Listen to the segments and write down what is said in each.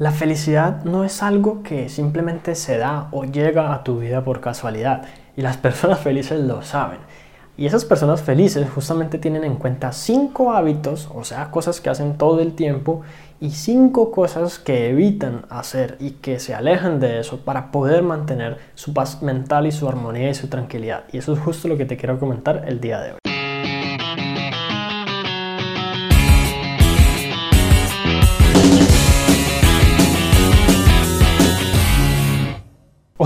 La felicidad no es algo que simplemente se da o llega a tu vida por casualidad y las personas felices lo saben. Y esas personas felices justamente tienen en cuenta cinco hábitos, o sea, cosas que hacen todo el tiempo y cinco cosas que evitan hacer y que se alejan de eso para poder mantener su paz mental y su armonía y su tranquilidad. Y eso es justo lo que te quiero comentar el día de hoy.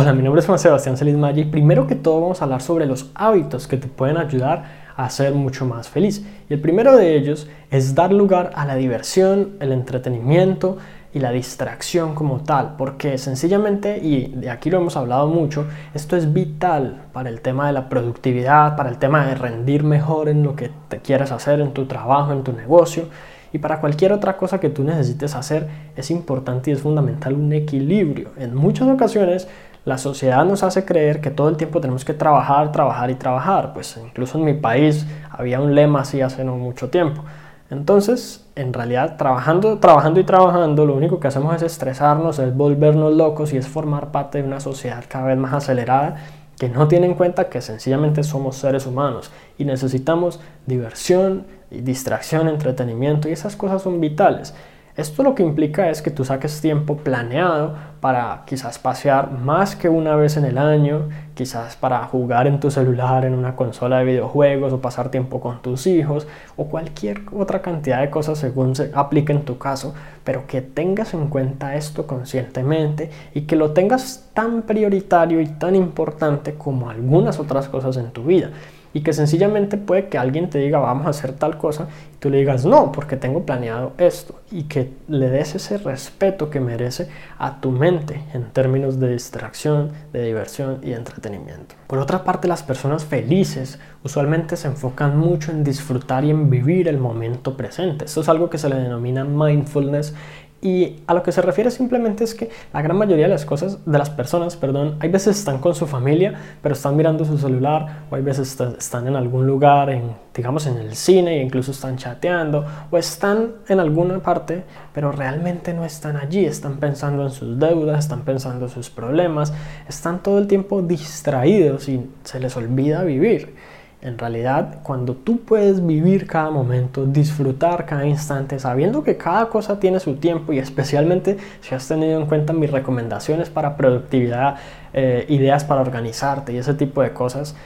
Hola, mi nombre es Juan Sebastián Celis Maggi. Primero que todo vamos a hablar sobre los hábitos que te pueden ayudar a ser mucho más feliz. Y el primero de ellos es dar lugar a la diversión, el entretenimiento y la distracción como tal, porque sencillamente, y de aquí lo hemos hablado mucho, esto es vital para el tema de la productividad, para el tema de rendir mejor en lo que te quieres hacer, en tu trabajo, en tu negocio. Y para cualquier otra cosa que tú necesites hacer, es importante y es fundamental un equilibrio. En muchas ocasiones la sociedad nos hace creer que todo el tiempo tenemos que trabajar, trabajar y trabajar. Pues incluso en mi país había un lema así hace no mucho tiempo. Entonces, en realidad, trabajando, trabajando y trabajando, lo único que hacemos es estresarnos, es volvernos locos y es formar parte de una sociedad cada vez más acelerada que no tiene en cuenta que sencillamente somos seres humanos y necesitamos diversión, distracción, entretenimiento y esas cosas son vitales. Esto lo que implica es que tú saques tiempo planeado para quizás pasear más que una vez en el año, quizás para jugar en tu celular, en una consola de videojuegos o pasar tiempo con tus hijos o cualquier otra cantidad de cosas según se aplique en tu caso, pero que tengas en cuenta esto conscientemente y que lo tengas tan prioritario y tan importante como algunas otras cosas en tu vida y que sencillamente puede que alguien te diga vamos a hacer tal cosa y tú le digas no porque tengo planeado esto y que le des ese respeto que merece a tu mente en términos de distracción, de diversión y entretenimiento. Por otra parte, las personas felices usualmente se enfocan mucho en disfrutar y en vivir el momento presente. Esto es algo que se le denomina mindfulness y a lo que se refiere simplemente es que la gran mayoría de las cosas, de las personas, perdón, hay veces están con su familia, pero están mirando su celular, o hay veces están en algún lugar, en, digamos en el cine, e incluso están chateando, o están en alguna parte, pero realmente no están allí, están pensando en sus deudas, están pensando en sus problemas, están todo el tiempo distraídos y se les olvida vivir. En realidad, cuando tú puedes vivir cada momento, disfrutar cada instante, sabiendo que cada cosa tiene su tiempo y especialmente si has tenido en cuenta mis recomendaciones para productividad, eh, ideas para organizarte y ese tipo de cosas,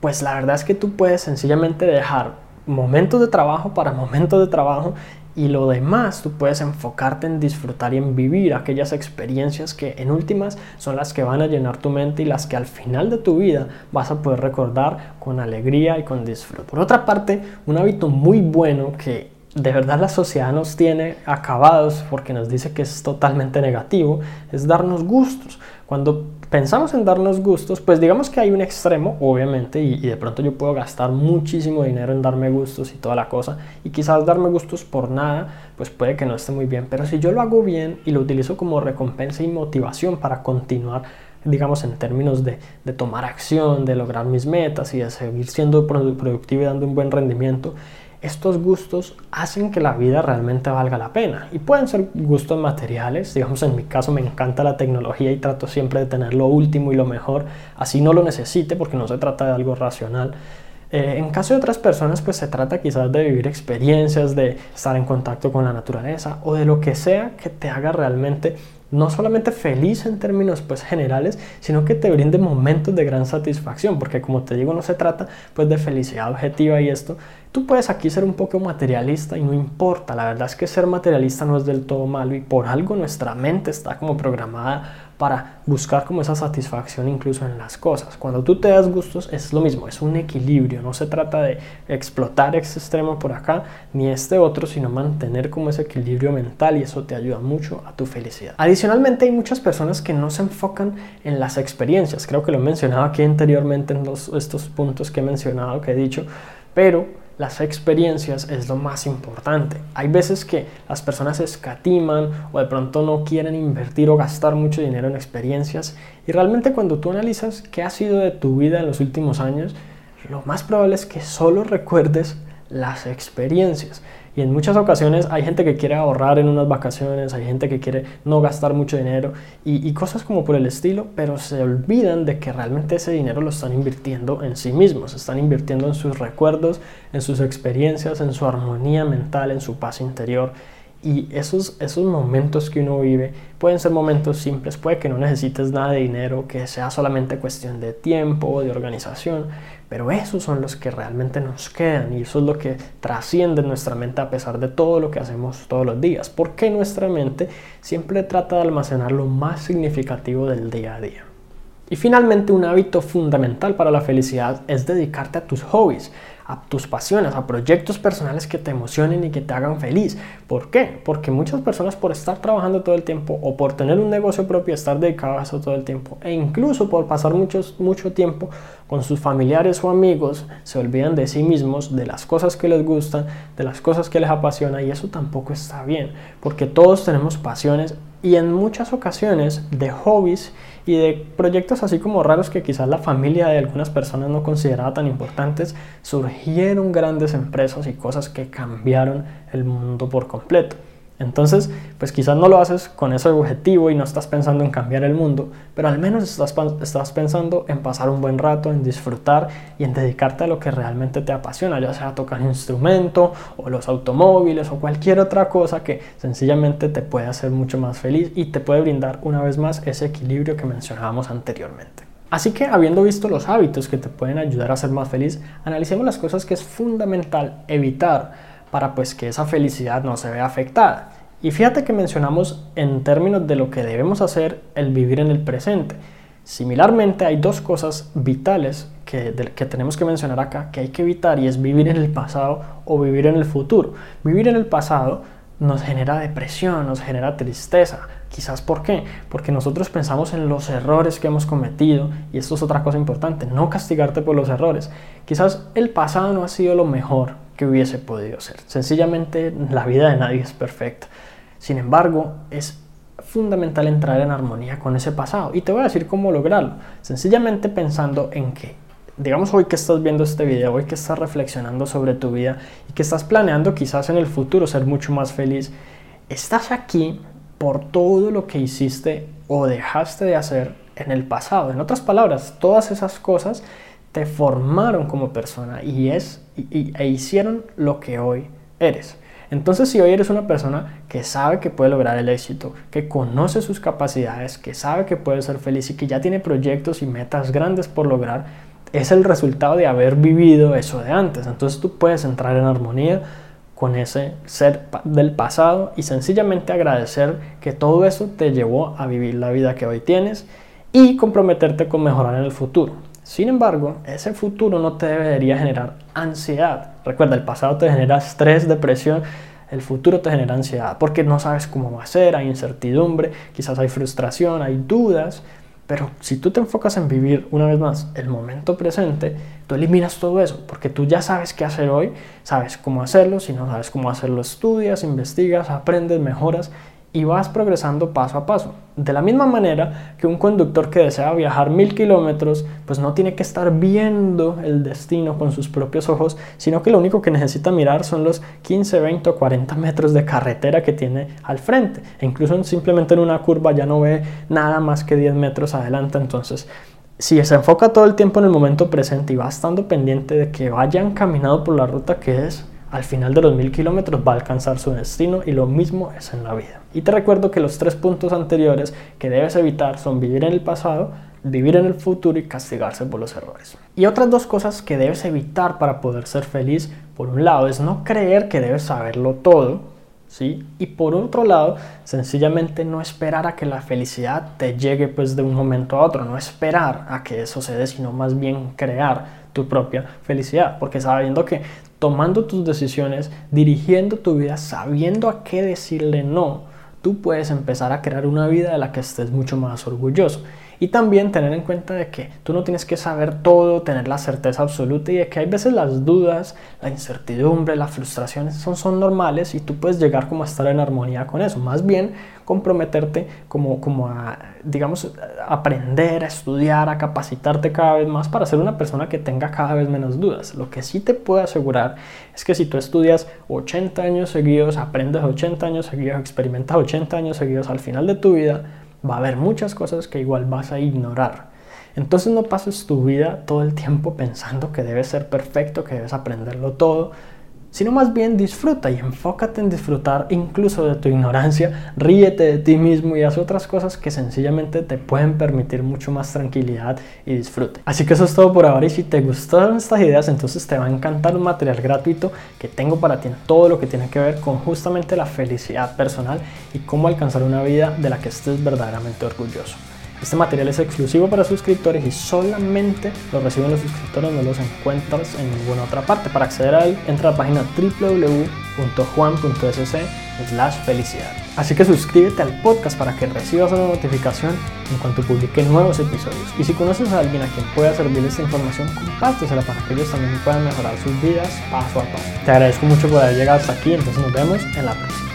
pues la verdad es que tú puedes sencillamente dejar momentos de trabajo para momentos de trabajo y lo demás tú puedes enfocarte en disfrutar y en vivir aquellas experiencias que en últimas son las que van a llenar tu mente y las que al final de tu vida vas a poder recordar con alegría y con disfrute. Por otra parte, un hábito muy bueno que de verdad la sociedad nos tiene acabados porque nos dice que es totalmente negativo es darnos gustos. Cuando pensamos en darnos gustos, pues digamos que hay un extremo, obviamente, y, de pronto yo puedo gastar muchísimo dinero en darme gustos y toda la cosa, y quizás darme gustos por nada, pues puede que no esté muy bien, pero si yo lo hago bien y lo utilizo como recompensa y motivación para continuar, digamos, en términos de, de tomar acción, de lograr mis metas y de seguir siendo productivo y dando un buen rendimiento, estos gustos hacen que la vida realmente valga la pena. Y pueden ser gustos materiales, digamos en mi caso me encanta la tecnología y trato siempre de tener lo último y lo mejor, así no lo necesite porque no se trata de algo racional. Eh, en caso de otras personas, pues se trata quizás de vivir experiencias, de estar en contacto con la naturaleza o de lo que sea que te haga realmente no solamente feliz en términos pues generales, sino que te brinde momentos de gran satisfacción, porque como te digo, no se trata pues de felicidad objetiva y esto. Tú puedes aquí ser un poco materialista y no importa, la verdad es que ser materialista no es del todo malo y por algo nuestra mente está como programada para buscar como esa satisfacción incluso en las cosas. Cuando tú te das gustos es lo mismo, es un equilibrio, no se trata de explotar este extremo por acá ni este otro, sino mantener como ese equilibrio mental y eso te ayuda mucho a tu felicidad. Adicionalmente hay muchas personas que no se enfocan en las experiencias, creo que lo he mencionado aquí anteriormente en estos puntos que he mencionado, que he dicho, pero las experiencias es lo más importante. Hay veces que las personas escatiman o de pronto no quieren invertir o gastar mucho dinero en experiencias y realmente cuando tú analizas qué ha sido de tu vida en los últimos años, lo más probable es que solo recuerdes las experiencias. Y en muchas ocasiones hay gente que quiere ahorrar en unas vacaciones, hay gente que quiere no gastar mucho dinero y, cosas como por el estilo, pero se olvidan de que realmente ese dinero lo están invirtiendo en sí mismos, están invirtiendo en sus recuerdos, en sus experiencias, en su armonía mental, en su paz interior. Y esos, esos momentos que uno vive pueden ser momentos simples, puede que no necesites nada de dinero, que sea solamente cuestión de tiempo o de organización, pero esos son los que realmente nos quedan y eso es lo que trasciende nuestra mente a pesar de todo lo que hacemos todos los días, porque nuestra mente siempre trata de almacenar lo más significativo del día a día. Y finalmente un hábito fundamental para la felicidad es dedicarte a tus hobbies a tus pasiones, a proyectos personales que te emocionen y que te hagan feliz. ¿Por qué? Porque muchas personas por estar trabajando todo el tiempo o por tener un negocio propio, estar dedicados a eso todo el tiempo e incluso por pasar muchos, mucho tiempo con sus familiares o amigos, se olvidan de sí mismos, de las cosas que les gustan, de las cosas que les apasiona y eso tampoco está bien, porque todos tenemos pasiones y en muchas ocasiones de hobbies y de proyectos así como raros que quizás la familia de algunas personas no consideraba tan importantes, surgieron grandes empresas y cosas que cambiaron el mundo por completo. Entonces, pues quizás no lo haces con ese objetivo y no estás pensando en cambiar el mundo, pero al menos estás, estás pensando en pasar un buen rato, en disfrutar y en dedicarte a lo que realmente te apasiona, ya sea tocar un instrumento o los automóviles o cualquier otra cosa que sencillamente te puede hacer mucho más feliz y te puede brindar una vez más ese equilibrio que mencionábamos anteriormente. Así que habiendo visto los hábitos que te pueden ayudar a ser más feliz, analicemos las cosas que es fundamental evitar para pues que esa felicidad no se vea afectada. Y fíjate que mencionamos en términos de lo que debemos hacer el vivir en el presente. Similarmente hay dos cosas vitales que, que tenemos que mencionar acá que hay que evitar y es vivir en el pasado o vivir en el futuro. Vivir en el pasado nos genera depresión, nos genera tristeza. Quizás ¿por qué? Porque nosotros pensamos en los errores que hemos cometido y esto es otra cosa importante, no castigarte por los errores. Quizás el pasado no ha sido lo mejor, hubiese podido ser. Sencillamente la vida de nadie es perfecta. Sin embargo, es fundamental entrar en armonía con ese pasado. Y te voy a decir cómo lograrlo. Sencillamente pensando en que, digamos hoy que estás viendo este video, hoy que estás reflexionando sobre tu vida y que estás planeando quizás en el futuro ser mucho más feliz, estás aquí por todo lo que hiciste o dejaste de hacer en el pasado. En otras palabras, todas esas cosas te formaron como persona y, es, y, e hicieron lo que hoy eres. Entonces, si hoy eres una persona que sabe que puede lograr el éxito, que conoce sus capacidades, que sabe que puede ser feliz y que ya tiene proyectos y metas grandes por lograr, es el resultado de haber vivido eso de antes. Entonces tú puedes entrar en armonía con ese ser del pasado y sencillamente agradecer que todo eso te llevó a vivir la vida que hoy tienes y comprometerte con mejorar en el futuro. Sin embargo, ese futuro no te debería generar ansiedad. Recuerda, el pasado te genera estrés, depresión, el futuro te genera ansiedad porque no sabes cómo va a ser, hay incertidumbre, quizás hay frustración, hay dudas, pero si tú te enfocas en vivir una vez más el momento presente, tú eliminas todo eso, porque tú ya sabes qué hacer hoy, sabes cómo hacerlo, si no sabes cómo hacerlo, estudias, investigas, aprendes, mejoras y vas progresando paso a paso. De la misma manera que un conductor que desea viajar mil kilómetros, pues no tiene que estar viendo el destino con sus propios ojos, sino que lo único que necesita mirar son los 15, 20 o 40 metros de carretera que tiene al frente. E incluso simplemente en una curva ya no ve nada más que 10 metros adelante. Entonces, si se enfoca todo el tiempo en el momento presente y va estando pendiente de que vayan caminado por la ruta que es, al final de los mil kilómetros va a alcanzar su destino y lo mismo es en la vida. Y te recuerdo que los tres puntos anteriores que debes evitar son vivir en el pasado, vivir en el futuro y castigarse por los errores. Y otras dos cosas que debes evitar para poder ser feliz, por un lado, es no creer que debes saberlo todo, ¿sí? Y por otro lado, sencillamente no esperar a que la felicidad te llegue pues de un momento a otro, no esperar a que eso se sino más bien crear tu propia felicidad, porque sabiendo que tomando tus decisiones, dirigiendo tu vida, sabiendo a qué decirle no, tú puedes empezar a crear una vida de la que estés mucho más orgulloso. Y también tener en cuenta de que tú no tienes que saber todo, tener la certeza absoluta y de que hay veces las dudas, la incertidumbre, las frustraciones son, son normales y tú puedes llegar como a estar en armonía con eso. Más bien comprometerte como, como a, digamos, aprender, a estudiar, a capacitarte cada vez más para ser una persona que tenga cada vez menos dudas. Lo que sí te puedo asegurar es que si tú estudias 80 años seguidos, aprendes 80 años seguidos, experimentas 80 años seguidos al final de tu vida, va a haber muchas cosas que igual vas a ignorar. Entonces no pases tu vida todo el tiempo pensando que debes ser perfecto, que debes aprenderlo todo, sino más bien disfruta y enfócate en disfrutar incluso de tu ignorancia, ríete de ti mismo y haz otras cosas que sencillamente te pueden permitir mucho más tranquilidad y disfrute. Así que eso es todo por ahora y si te gustaron estas ideas entonces te va a encantar un material gratuito que tengo para ti todo lo que tiene que ver con justamente la felicidad personal y cómo alcanzar una vida de la que estés verdaderamente orgulloso. Este material es exclusivo para suscriptores y solamente lo reciben los suscriptores, no los encuentras en ninguna otra parte. Para acceder a él, entra a la página www.juan.sc felicidad. Así que suscríbete al podcast para que recibas una notificación en cuanto publique nuevos episodios. Y si conoces a alguien a quien pueda servir esta información, compártesela para que ellos también puedan mejorar sus vidas paso a paso. Te agradezco mucho por haber llegado hasta aquí, entonces nos vemos en la próxima.